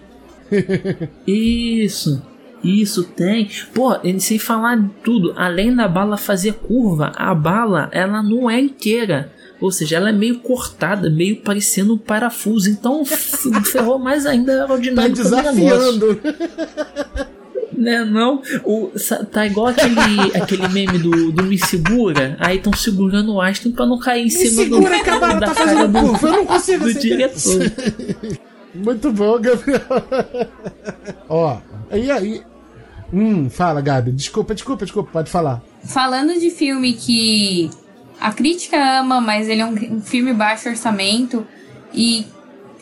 Isso. Isso tem. Pô, e sem falar de tudo, além da bala fazer curva, a bala ela não é inteira. Ou seja, ela é meio cortada, meio parecendo um parafuso. Então ferrou mais ainda a
Tá
aerodinâmica negócio.
desafiando.
Né, não? O, tá igual aquele, aquele meme do, do Me Segura. Aí estão segurando o Aston pra não cair em
Me
cima
segura
do,
que a bala
da
tá
cara
fazendo
do,
curva. Eu não consigo
do diretor.
Muito bom, Gabriel. Ó, e aí? Hum, fala, Gabi. Desculpa, desculpa, desculpa, pode falar.
Falando de filme que a crítica ama, mas ele é um, um filme baixo orçamento e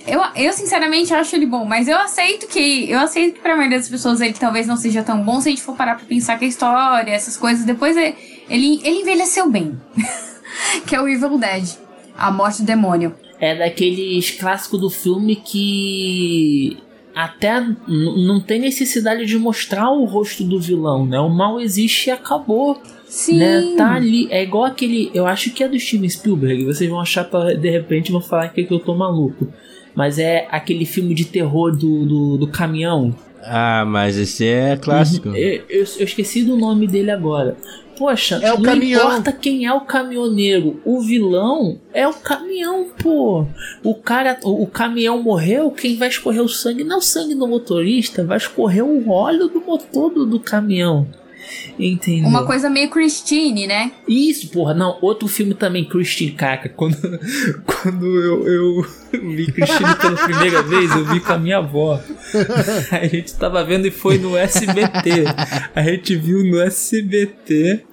eu, eu sinceramente acho ele bom, mas eu aceito que eu aceito que pra maioria das pessoas ele talvez não seja tão bom se a gente for parar pra pensar que a história, essas coisas, depois ele, ele, ele envelheceu bem. que é o Evil Dead, a morte do demônio.
É daqueles clássicos do filme que até não tem necessidade de mostrar o rosto do vilão, né? O mal existe e acabou,
Sim.
né? Tá ali. É igual aquele. Eu acho que é do Steven Spielberg. Vocês vão achar pra, de repente vão falar que, que eu tô maluco. Mas é aquele filme de terror do, do, do caminhão.
Ah, mas esse é clássico.
Eu, eu- eu esqueci do nome dele agora. Poxa,
É o
não
caminhão.
importa quem é o caminhoneiro. O vilão é o caminhão, pô. O cara, o, o caminhão morreu, quem vai escorrer o sangue não é o sangue do motorista, vai escorrer o óleo do motor do, do caminhão. Entendeu?
Uma coisa meio Christine, né?
Isso, porra, não, outro filme também, Christine, caca. Quando, quando eu, eu vi Christine pela primeira vez, eu vi com a minha avó. A gente tava vendo e foi no SBT. A gente viu no SBT.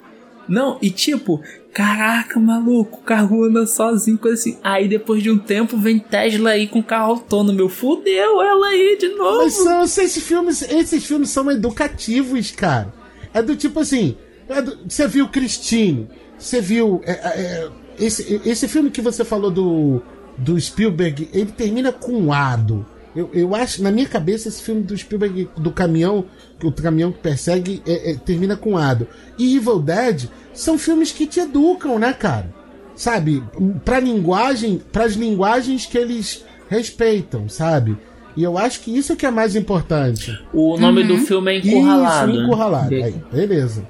Não, e tipo, caraca, maluco, o carro anda sozinho, coisa assim. Aí depois de um tempo vem Tesla aí com carro autônomo. Meu, fudeu ela aí de novo.
Mas são esses filmes, esses filmes são educativos, cara. É do tipo assim, é do- você viu Christine, você viu é, é, esse, esse filme que você falou do, do Spielberg, ele termina com um ado. Eu, eu acho, na minha cabeça, esse filme do Spielberg, do caminhão, o caminhão que persegue, é- é, termina com ado. E Evil Dead são filmes que te educam, né, cara? Sabe? Pra linguagem, pras linguagens que eles respeitam, sabe? E eu acho que isso que é mais importante.
O nome do filme é Encurralado.
Isso, encurralado.
né?
Aí, beleza.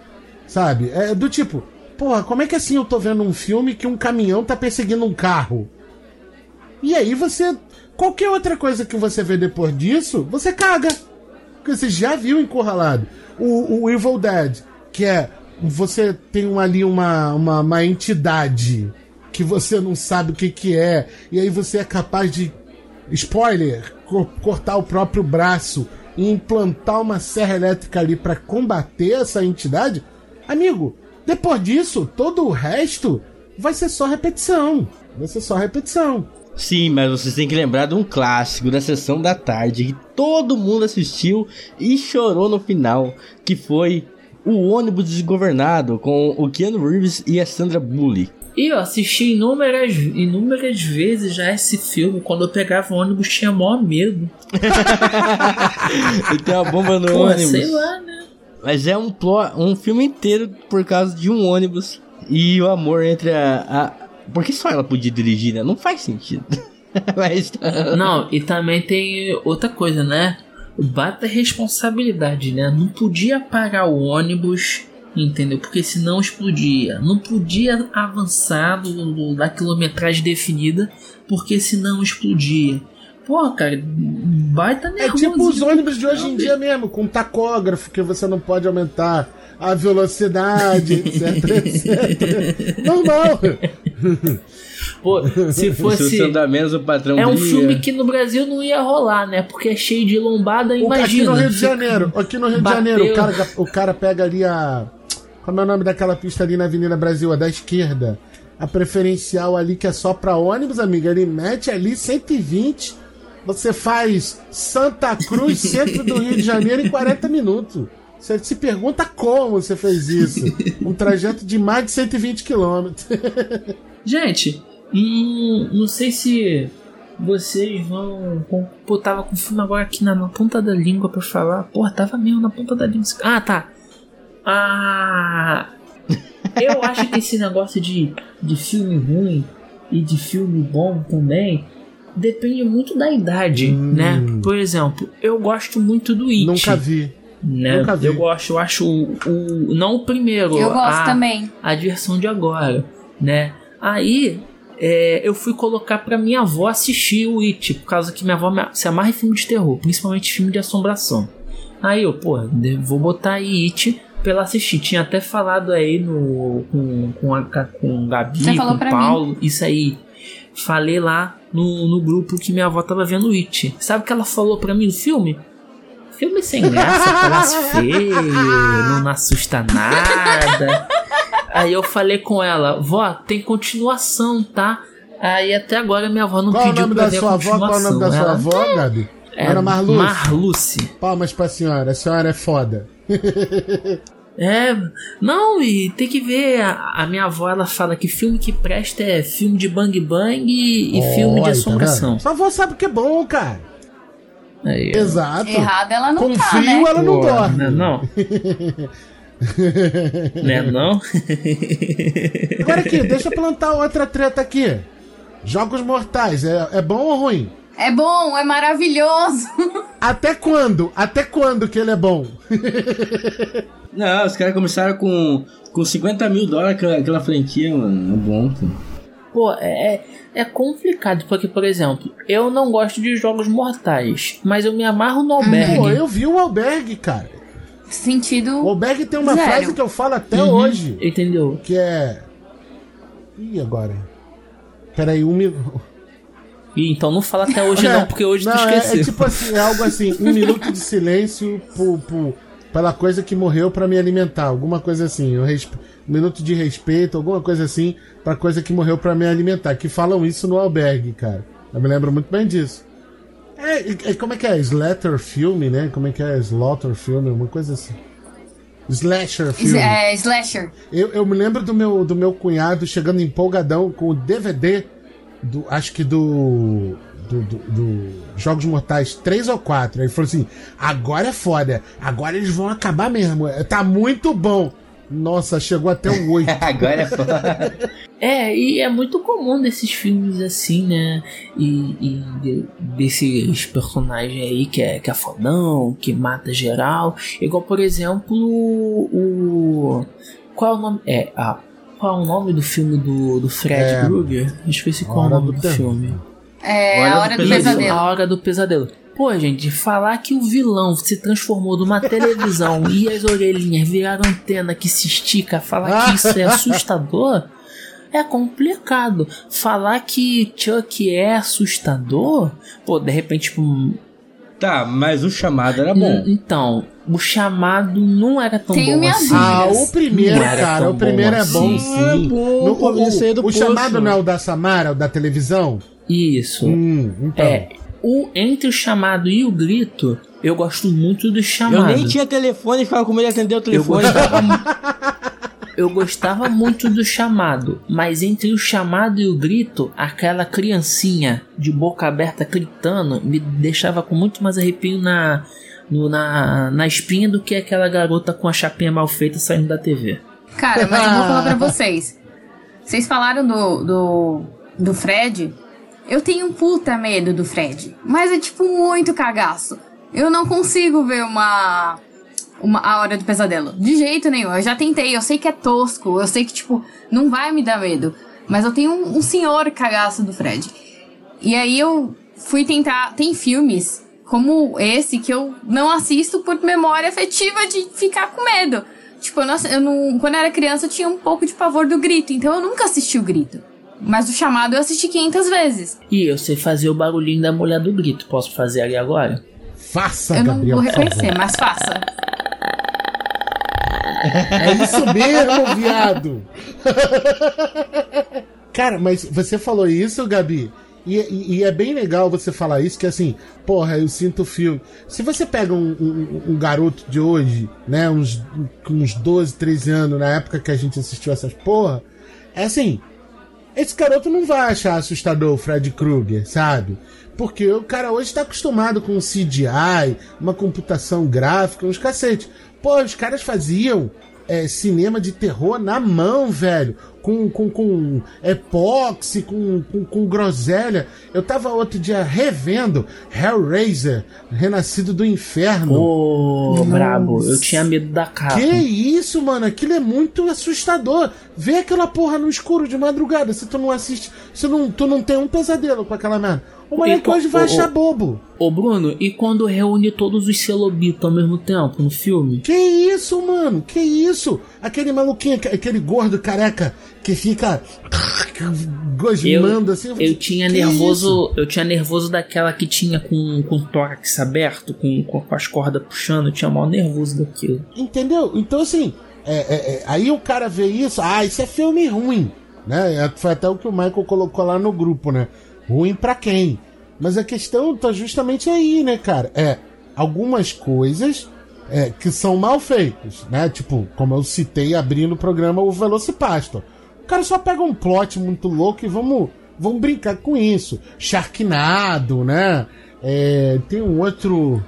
Sabe? É do tipo, porra, como é que assim eu tô vendo um filme que um caminhão tá perseguindo um carro? E aí você. Qualquer outra coisa que você vê depois disso, você caga. Porque você já viu encurralado. O, o Evil Dead, que é. Você tem ali uma, uma, uma entidade que você não sabe o que, que é, e aí você é capaz de spoiler, co- cortar o próprio braço e implantar uma serra elétrica ali pra combater essa entidade, amigo, depois disso, todo o resto vai ser só repetição. Vai ser só repetição.
Sim, mas vocês têm que lembrar de um clássico da sessão da tarde que todo mundo assistiu e chorou no final, que foi o ônibus desgovernado com o Keanu Reeves e a Sandra Bullock.
E eu assisti inúmeras, inúmeras vezes já esse filme. Quando eu pegava o ônibus, tinha maior medo.
E tem uma bomba no
Pô,
ônibus.
sei lá, né?
Mas é um, plo- um filme inteiro por causa de um ônibus e o amor entre a. a... Por que só ela podia dirigir, né? Não faz sentido. Mas.
Não, e também tem outra coisa, né? Bata responsabilidade, né? Não podia parar o ônibus, entendeu? Porque senão explodia. Não podia avançar do, do- da quilometragem definida, porque senão explodia. Pô, cara, baita
É
nervoso.
tipo os ônibus de hoje em dia mesmo, com tacógrafo, que você não pode aumentar a velocidade, etc, etc. Normal.
Pô, se
Se
fosse.
andar menos, o patrão
É um filme que no Brasil não ia rolar, né? Porque é cheio de lombada,
O- aqui
imagina.
no Rio de Janeiro, aqui no Rio de. Janeiro, o cara, o cara pega ali a. Como é o nome daquela pista ali na Avenida Brasil? A da esquerda. A preferencial ali que é só pra ônibus, amiga. Ele mete ali 120. Você faz Santa Cruz, centro do Rio de Janeiro, em 40 minutos. Você se pergunta como você fez isso. Um trajeto de mais de 120 quilômetros.
Gente, hum, não sei se vocês vão. Pô, tava com o filme agora aqui na, na ponta da língua pra falar. Porra, tava mesmo na ponta da língua. Ah, tá. Ah. Eu acho que esse negócio de, de filme ruim e de filme bom também depende muito da idade,
Hum.
né? Por exemplo, eu gosto muito do It.
Nunca vi.
né?
nunca vi.
Eu gosto, eu acho o, o- não o primeiro,
Eu gosto
a,
também.
a versão de agora, né? Aí é, eu fui colocar pra minha avó assistir o It, por causa que minha avó me- se amarra em filme de terror, principalmente filme de assombração. Aí eu, pô, vou botar aí It pra ela assistir. Tinha até falado aí no, com, com, a, com o Gabi,
Você falou
com o Paulo, isso aí. Falei lá no, no grupo que minha avó tava vendo It. Sabe o que ela falou pra mim no filme? Filme sem graça, palhaço feio, não assusta nada. Aí eu falei com ela, vó, tem continuação, tá? Aí até agora minha avó não
Qual o
pediu
nome
pra
da
ver a
sua avó? Qual o nome da sua
Ela-
avó, Gabi?
É,
Ana Marluce.
Marluce.
Palmas pra senhora. A senhora é foda.
É, não, e tem que ver. A, a minha avó ela fala que filme que presta é filme de bang bang e, e filme de
tá
assombração.
vendo? Sua avó sabe que é bom, cara.
Aí.
Exato.
Errada ela não
Com
tá,
frio
né?
ela não
Pô,
dorme.
Né não? né não?
Agora aqui, deixa eu plantar outra treta aqui. Jogos Mortais, é, é bom ou ruim?
É bom, é maravilhoso.
Até quando? Até quando que ele é bom?
Não, os caras começaram com, com 50 mil dólares aquela, aquela franquia, mano. É bom, pô.
Pô, é, é complicado, porque, por exemplo, eu não gosto de jogos mortais, mas eu me amarro no albergue.
Pô, eu vi o Albergue, cara. O
Sentido.
Albergue tem uma
Zero.
frase que eu falo até
Uhum,
hoje,
Entendeu?
que é... Ih, agora? Peraí, um minuto...
E então não fala até hoje não, porque hoje tu
Não, é,
esqueceu.
é tipo assim, é algo assim, um minuto de silêncio por, por- pela coisa que morreu pra me alimentar, alguma coisa assim, um, respe- um minuto de respeito, alguma coisa assim, pra coisa que morreu pra me alimentar, que falam isso no albergue, cara. Eu me lembro muito bem disso. É, é- como é que é? Slater filme, né? Como é que é? Slaughter filme, uma coisa assim. Slasher filme.
É, slasher.
Eu, eu me lembro do meu, do meu cunhado chegando empolgadão com o DVD do. Acho que do. Do, do- do Jogos Mortais 3 ou 4. Aí ele falou assim: agora é foda, agora eles vão acabar mesmo. Tá muito bom. Nossa, chegou até o 8.
Agora é foda.
É, e é muito comum desses filmes assim, né? E, e de- desses personagens aí que é, que é fodão, que mata geral. Igual, por exemplo, o. Qual é o nome? É, ah, qual é o nome do filme do, do Fred
É,
Krueger? Esqueci qual é o
Hora
nome
do
do, filme.
É
Hora
a
do
hora do
Pesadelo.
pesadelo.
A Hora do Pesadelo. Pô, gente, falar que o vilão se transformou numa televisão e as orelhinhas viraram antena que se estica, falar que isso é assustador, é complicado. Falar que Chuck é assustador, pô, de repente, tipo,
Tá, mas o chamado era bom.
N- Então, o chamado não era tão
Tenho
bom assim.
Ah, o primeiro,
Não
cara, o primeiro
bom
é bom
assim.
sim.
É bom,
No-
pô,
o,
é do
o chamado não é o da Samara, o da televisão?
Isso.
Hum, então.
É, o, entre o chamado e o grito, eu gosto muito do chamado.
Eu nem tinha telefone e ficava com medo de atender o
Eu
telefone.
gostava, mu- eu gostava muito do chamado, mas entre o chamado e o grito, aquela criancinha de boca aberta gritando me deixava com muito mais arrepio na, no- na, na espinha do que aquela garota com a chapinha mal feita saindo da TV.
Cara, mas eu vou falar pra vocês. Vocês falaram do, do, do Fred. Eu tenho um puta medo do Fred. Mas é tipo muito cagaço. Eu não consigo ver uma. Uma, a hora do pesadelo. De jeito nenhum. Eu já tentei. Eu sei que é tosco. Eu sei que, tipo, não vai me dar medo. Mas eu tenho um, um senhor cagaço do Fred. E aí eu fui tentar. Tem filmes como esse que eu não assisto por memória afetiva de ficar com medo. Tipo, eu não, eu não- quando eu era criança eu tinha um pouco de pavor do grito, então eu nunca assisti o grito. Mas o chamado eu assisti 500 vezes.
E eu sei fazer o barulhinho da mulher do grito. Posso fazer ali agora?
Faça,
eu não
Gabriel.
vou reconhecer, mas faça.
É isso mesmo, viado! Cara, mas você falou isso, Gabi? E, e- e é bem legal você falar isso, que assim, porra, eu sinto filme. Se você pega um, um- um garoto de hoje, né, uns, uns 12, 13 anos, na época que a gente assistiu essas porra, é assim, esse garoto não vai achar assustador o Fred Krueger, sabe? Porque o cara hoje tá acostumado com CGI, uma computação gráfica, uns cacete. Pô, os caras faziam é, cinema de terror na mão, velho. Com, com, com epóxi, com, com, com groselha. Eu tava outro dia revendo Hellraiser, Renascido do Inferno.
Ô, brabo, eu tinha medo da capa.
Que isso, mano? Aquilo é muito assustador. Vê aquela porra no escuro de madrugada. Se tu não assiste, se não, tu não tem um pesadelo com aquela merda. O moleque hoje vai achar bobo.
Ô, Bruno, e quando reúne todos os celobitos ao mesmo tempo no filme?
Que isso, mano? Que isso? Aquele maluquinho, aque- aquele gordo careca que fica gosmando assim.
eu tinha
Que
nervoso. Eu tinha nervoso daquela que tinha com, com o tórax aberto, com, com, com as cordas puxando. Eu tinha mal nervoso daquilo.
Entendeu? Então, assim, é, é, é, aí o cara vê isso, ah, isso é filme ruim, né? É, Foi até o que o Michael colocou lá no grupo, né? Ruim pra quem? Mas a questão tá justamente aí, né, cara? É, algumas coisas é, que são mal feitas, né? Tipo, como eu citei abrindo o programa o Velocipastor. O cara só pega um plot muito louco e vamos, vamos brincar com isso. Sharknado, né? É, tem um outro.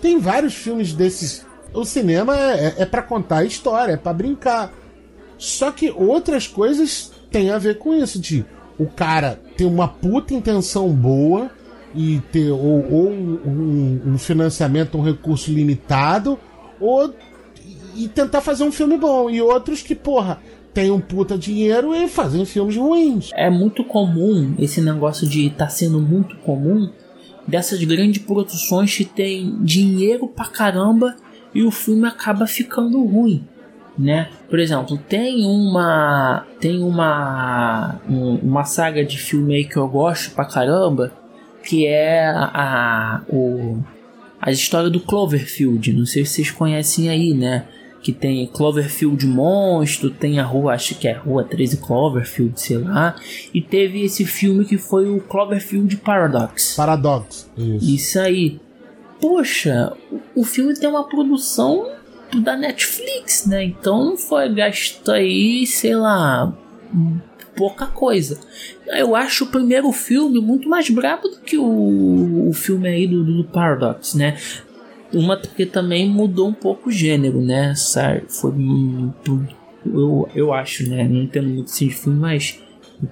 Tem vários filmes desses. O cinema é, é para contar a história, é para brincar. Só que outras coisas têm a ver com isso, de o cara ter uma puta intenção boa e ter ou, ou um, um- um financiamento, um recurso limitado, ou e tentar fazer um filme bom. E outros que, porra, tem um puta dinheiro e fazem filmes ruins.
É muito comum esse negócio de tá sendo muito comum dessas grandes produções que tem dinheiro pra caramba e o filme acaba ficando ruim, né? Por exemplo, tem uma tem uma um- uma saga de filme aí que eu gosto pra caramba, que é a, a o a história do Cloverfield, não sei se vocês conhecem aí, né? Que tem Cloverfield Monstro, tem a rua, acho que é a rua 13 Cloverfield, sei lá. E teve esse filme que foi o Cloverfield Paradox.
Paradoxo. Isso.
Isso aí. Poxa, o filme tem uma produção da Netflix, né? Então não foi gasto aí, sei lá, pouca coisa. Eu acho o primeiro filme muito mais brabo do que o, o filme aí do, do Paradox, né? Uma porque também mudou um pouco o gênero, né? Foi hum, eu, eu acho, né? Não entendo muito de filme, mas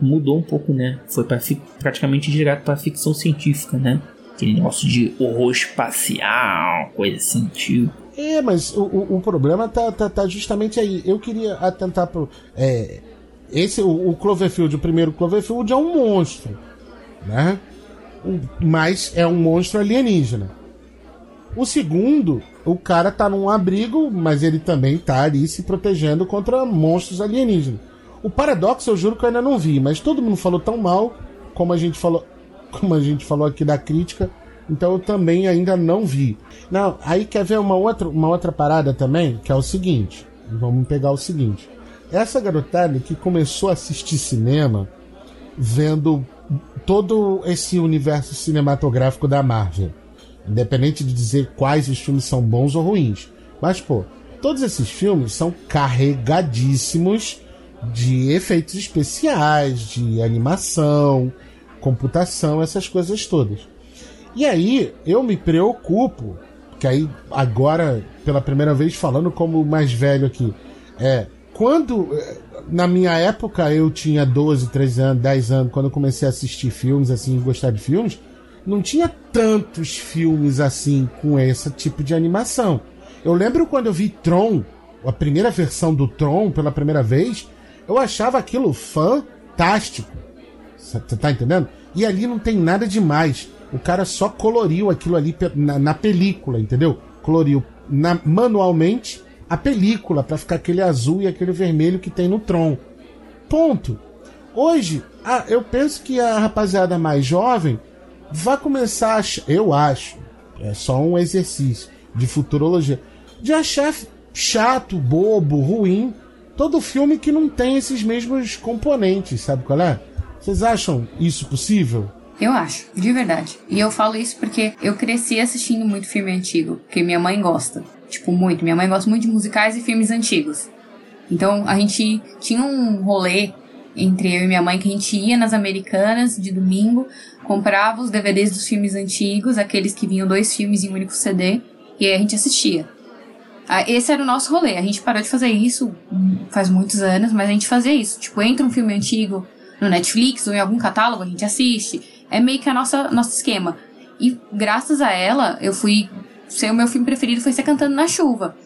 mudou um pouco, né? Foi pra, praticamente direto pra ficção científica, né? Aquele negócio de horror espacial, coisa assim, tipo.
É, mas o, o, o problema tá, tá, tá justamente aí. Eu queria atentar pro. É, esse, o, o Cloverfield, o primeiro Cloverfield é um monstro, né? O- mas é um monstro alienígena. O segundo, o cara tá num abrigo, mas ele também tá ali se protegendo contra monstros alienígenas. O paradoxo eu juro que eu ainda não vi, mas todo mundo falou tão mal, como a gente falou, como a gente falou aqui da crítica, então eu também ainda não vi. Não, aí quer ver uma outra, uma outra parada também, que é o seguinte. Vamos pegar o seguinte. Essa garotada que começou a assistir cinema vendo todo esse universo cinematográfico da Marvel. Independente de dizer quais os filmes são bons ou ruins. Mas, pô, todos esses filmes são carregadíssimos de efeitos especiais, de animação, computação, essas coisas todas. E aí eu me preocupo, que aí agora, pela primeira vez falando como mais velho aqui, é quando eh, na minha época eu tinha 12, 13 anos, 10 anos, quando eu comecei a assistir filmes assim, gostar de filmes, não tinha tantos filmes assim com esse tipo de animação. Eu lembro quando eu vi Tron, a primeira versão do Tron pela primeira vez, eu achava aquilo fantástico. Você tá entendendo? E ali não tem nada demais. O cara só coloriu aquilo ali na, na película, entendeu? Coloriu na- manualmente a película pra ficar aquele azul e aquele vermelho que tem no Tron. Ponto. Hoje, ah, eu penso que a rapaziada mais jovem vai começar a. ach- Eu acho, é só um exercício de futurologia, de achar chato, bobo, ruim todo filme que não tem esses mesmos componentes, sabe qual é? Vocês acham isso possível?
Eu acho, de verdade. E eu falo isso porque eu cresci assistindo muito filme antigo, porque minha mãe gosta. Tipo, muito. Minha mãe gosta muito de musicais e filmes antigos. Então a gente tinha um rolê entre eu e minha mãe que a gente ia nas americanas de domingo, comprava os DVDs dos filmes antigos, aqueles que vinham dois filmes em um único CD, e aí a gente assistia. Ah, Esse era o nosso rolê. A gente parou de fazer isso faz muitos anos, mas a gente fazia isso. Tipo, entra um filme antigo no Netflix ou em algum catálogo, a gente assiste. É meio que a nossa nosso esquema. E graças a ela, eu fui. Ser o meu filme preferido foi ser Cantando na Chuva.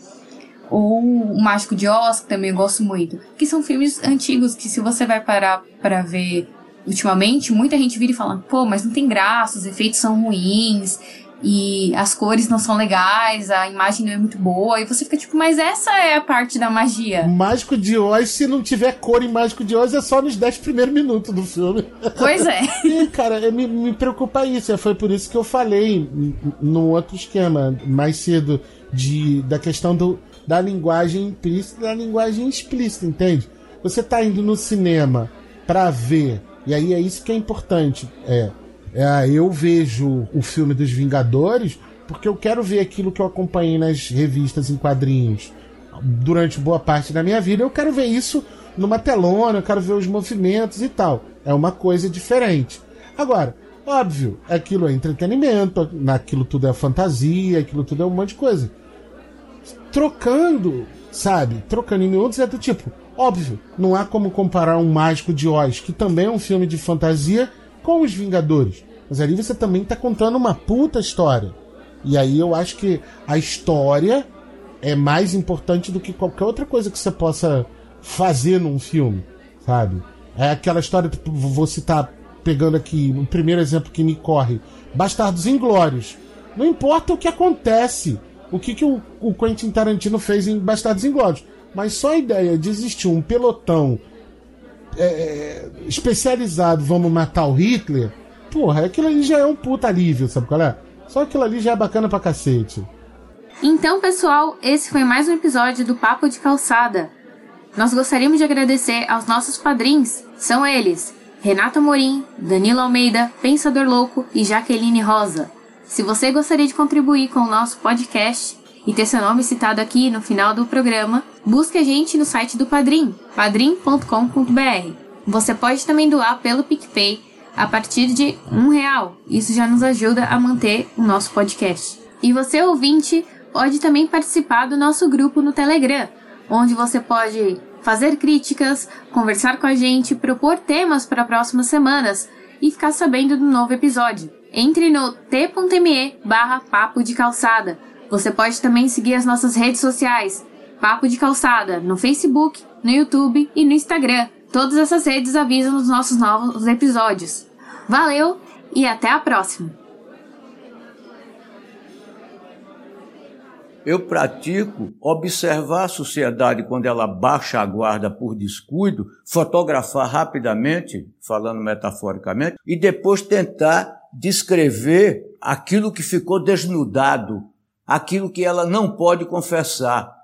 Ou O Mágico de Oz, que também eu gosto muito. Que são filmes antigos que, se você vai parar pra ver ultimamente, muita gente vira e fala: pô, mas não tem graça, os efeitos são ruins. E as cores não são legais, a imagem não é muito boa. E você fica tipo, mas essa é a parte da magia.
Mágico de Oz, se não tiver cor em Mágico de Oz, é só nos 10 primeiros minutos do filme.
Pois é.
E, cara, é, me, me preocupa isso. Foi por isso que eu falei n- n- no outro esquema, mais cedo, de, da questão do, da linguagem implícita e da linguagem explícita, entende? Você tá indo no cinema pra ver, e aí é isso que é importante. É, é, eu vejo o filme dos Vingadores porque eu quero ver aquilo que eu acompanhei nas revistas em quadrinhos durante boa parte da minha vida. Eu quero ver isso numa telona, eu quero ver os movimentos e tal. É uma coisa diferente. Agora, óbvio, aquilo é entretenimento, naquilo tudo é fantasia, aquilo tudo é um monte de coisa. Trocando, sabe? Trocando em miúdos é do tipo, óbvio, não há como comparar um Mágico de Oz, que também é um filme de fantasia, com os Vingadores. Mas ali você também tá contando uma puta história. E aí eu acho que a história é mais importante do que qualquer outra coisa que você possa fazer num filme, sabe? É aquela história, tipo, vou citar, pegando aqui o primeiro exemplo que me corre: Bastardos Inglórios. Não importa o que acontece, o que, que o, o Quentin Tarantino fez em Bastardos Inglórios, mas só a ideia de existir um pelotão é, especializado, vamos matar o Hitler, porra, aquilo ali já é um puta alívio, sabe qual é? Só aquilo ali já é bacana pra cacete.
Então, pessoal, esse foi mais um episódio do Papo de Calçada. Nós gostaríamos de agradecer aos nossos padrinhos. São eles: Renato Morim, Danilo Almeida, Pensador Louco e Jaqueline Rosa. Se você gostaria de contribuir com o nosso podcast e ter seu nome citado aqui no final do programa, busque a gente no site do Padrim, padrim.com.br. Você pode também doar pelo PicPay a partir de um real. Isso já nos ajuda a manter o nosso podcast. E você, ouvinte, pode também participar do nosso grupo no Telegram, onde você pode fazer críticas, conversar com a gente, propor temas para próximas semanas e ficar sabendo do novo episódio. Entre no t.me barra papo de calçada. Você pode também seguir as nossas redes sociais, Papo de Calçada, no Facebook, no YouTube e no Instagram. Todas essas redes avisam os nossos novos episódios. Valeu e até a próxima!
Eu pratico observar a sociedade quando ela baixa a guarda por descuido, fotografar rapidamente, falando metaforicamente, e depois tentar descrever aquilo que ficou desnudado, aquilo que ela não pode confessar.